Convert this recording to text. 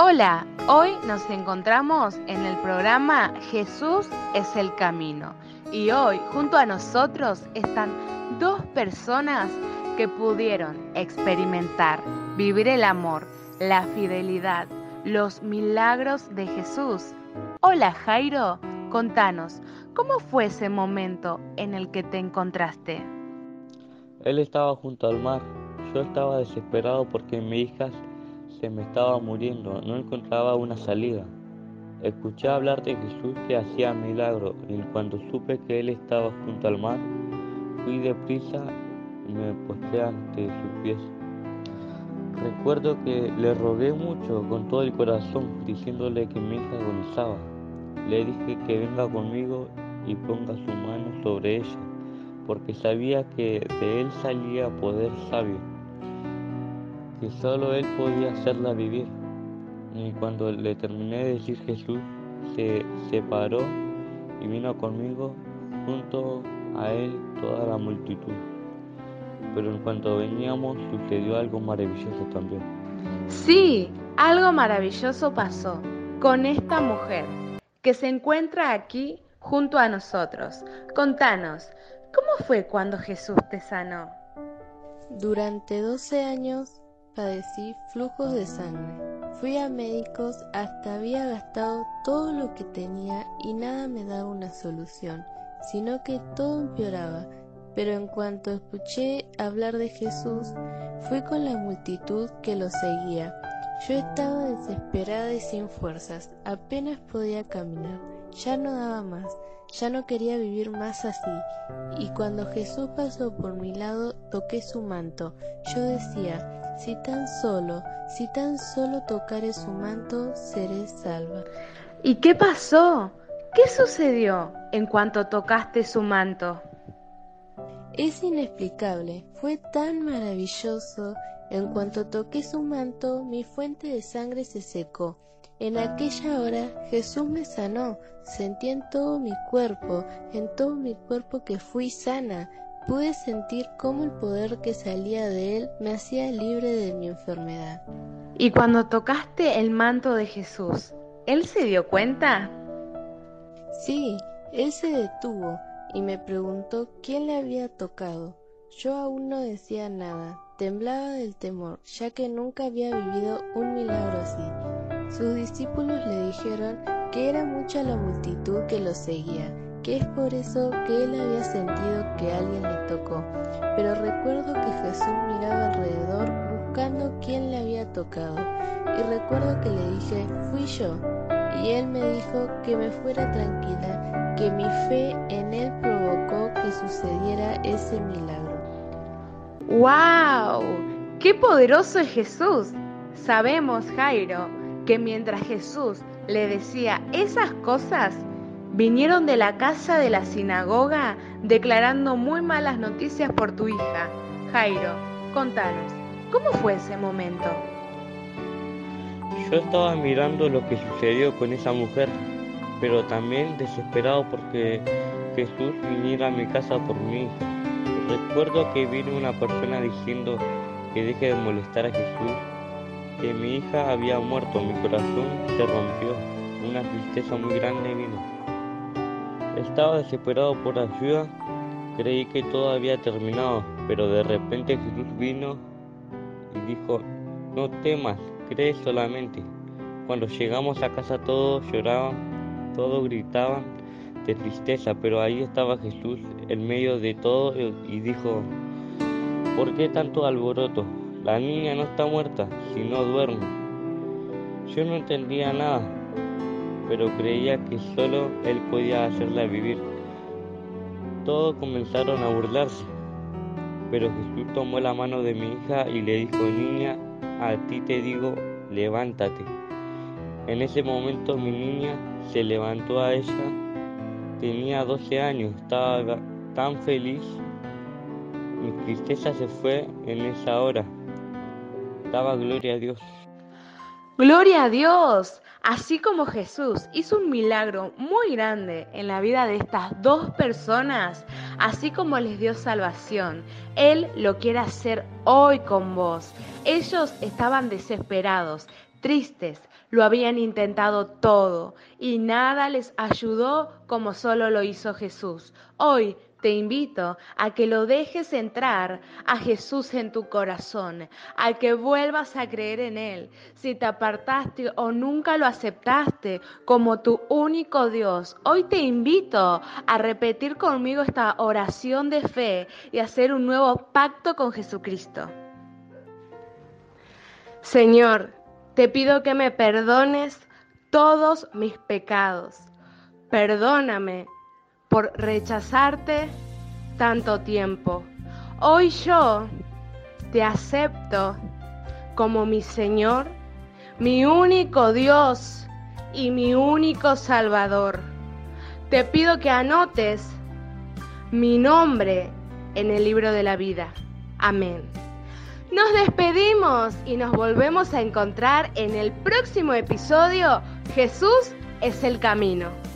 Hola, hoy nos encontramos en el programa Jesús es el Camino y hoy junto a nosotros están dos personas que pudieron experimentar, vivir el amor, la fidelidad, los milagros de Jesús. Hola Jairo, contanos, ¿cómo fue ese momento en el que te encontraste? Él estaba junto al mar, yo estaba desesperado porque mi hija se me estaba muriendo, no encontraba una salida. Escuché hablar de Jesús que hacía milagros y cuando supe que él estaba junto al mar, fui deprisa y me postré ante sus pies. Recuerdo que le rogué mucho con todo el corazón, diciéndole que mi hija agonizaba. Le dije que venga conmigo y ponga su mano sobre ella, porque sabía que de él salía poder sabio que solo Él podía hacerla vivir. Y cuando le terminé de decir Jesús, se separó y vino conmigo junto a Él toda la multitud. Pero en cuanto veníamos sucedió algo maravilloso también. Sí, algo maravilloso pasó con esta mujer que se encuentra aquí junto a nosotros. Contanos, ¿cómo fue cuando Jesús te sanó? Durante 12 años padecí flujos de sangre. Fui a médicos, hasta había gastado todo lo que tenía y nada me daba una solución, sino que todo empeoraba. Pero en cuanto escuché hablar de Jesús, fui con la multitud que lo seguía. Yo estaba desesperada y sin fuerzas, apenas podía caminar, ya no daba más, ya no quería vivir más así. Y cuando Jesús pasó por mi lado, toqué su manto. Yo decía, si tan solo, si tan solo tocare su manto, seré salva. ¿Y qué pasó? ¿Qué sucedió en cuanto tocaste su manto? Es inexplicable, fue tan maravilloso. En cuanto toqué su manto, mi fuente de sangre se secó. En aquella hora Jesús me sanó, sentí en todo mi cuerpo, en todo mi cuerpo que fui sana, pude sentir cómo el poder que salía de él me hacía libre de mi enfermedad. Y cuando tocaste el manto de Jesús, ¿él se dio cuenta? Sí, él se detuvo y me preguntó quién le había tocado. Yo aún no decía nada, temblaba del temor, ya que nunca había vivido un milagro así. Sus discípulos le dijeron que era mucha la multitud que lo seguía que es por eso que él había sentido que alguien le tocó. Pero recuerdo que Jesús miraba alrededor buscando quién le había tocado. Y recuerdo que le dije, fui yo. Y él me dijo que me fuera tranquila, que mi fe en él provocó que sucediera ese milagro. ¡Wow! ¡Qué poderoso es Jesús! Sabemos, Jairo, que mientras Jesús le decía esas cosas, Vinieron de la casa de la sinagoga declarando muy malas noticias por tu hija. Jairo, contanos, ¿cómo fue ese momento? Yo estaba mirando lo que sucedió con esa mujer, pero también desesperado porque Jesús viniera a mi casa por mí. Recuerdo que vino una persona diciendo que deje de molestar a Jesús, que mi hija había muerto, mi corazón se rompió, una tristeza muy grande vino. Estaba desesperado por ayuda, creí que todo había terminado, pero de repente Jesús vino y dijo, no temas, cree solamente. Cuando llegamos a casa todos lloraban, todos gritaban de tristeza, pero ahí estaba Jesús en medio de todo y dijo, ¿por qué tanto alboroto? La niña no está muerta, sino duerme. Yo no entendía nada, pero creía que solo él podía hacerla vivir. Todos comenzaron a burlarse, pero Jesús tomó la mano de mi hija y le dijo, niña, a ti te digo, levántate. En ese momento mi niña se levantó a ella, tenía 12 años, estaba tan feliz, mi tristeza se fue en esa hora. Daba gloria a Dios. Gloria a Dios. Así como Jesús hizo un milagro muy grande en la vida de estas dos personas, así como les dio salvación, Él lo quiere hacer hoy con vos. Ellos estaban desesperados, tristes, lo habían intentado todo y nada les ayudó como solo lo hizo Jesús. Hoy te invito a que lo dejes entrar a Jesús en tu corazón, a que vuelvas a creer en Él. Si te apartaste o nunca lo aceptaste como tu único Dios, hoy te invito a repetir conmigo esta oración de fe y hacer un nuevo pacto con Jesucristo. Señor, te pido que me perdones todos mis pecados. Perdóname por rechazarte tanto tiempo. Hoy yo te acepto como mi Señor, mi único Dios y mi único Salvador. Te pido que anotes mi nombre en el libro de la vida. Amén. Nos despedimos y nos volvemos a encontrar en el próximo episodio. Jesús es el camino.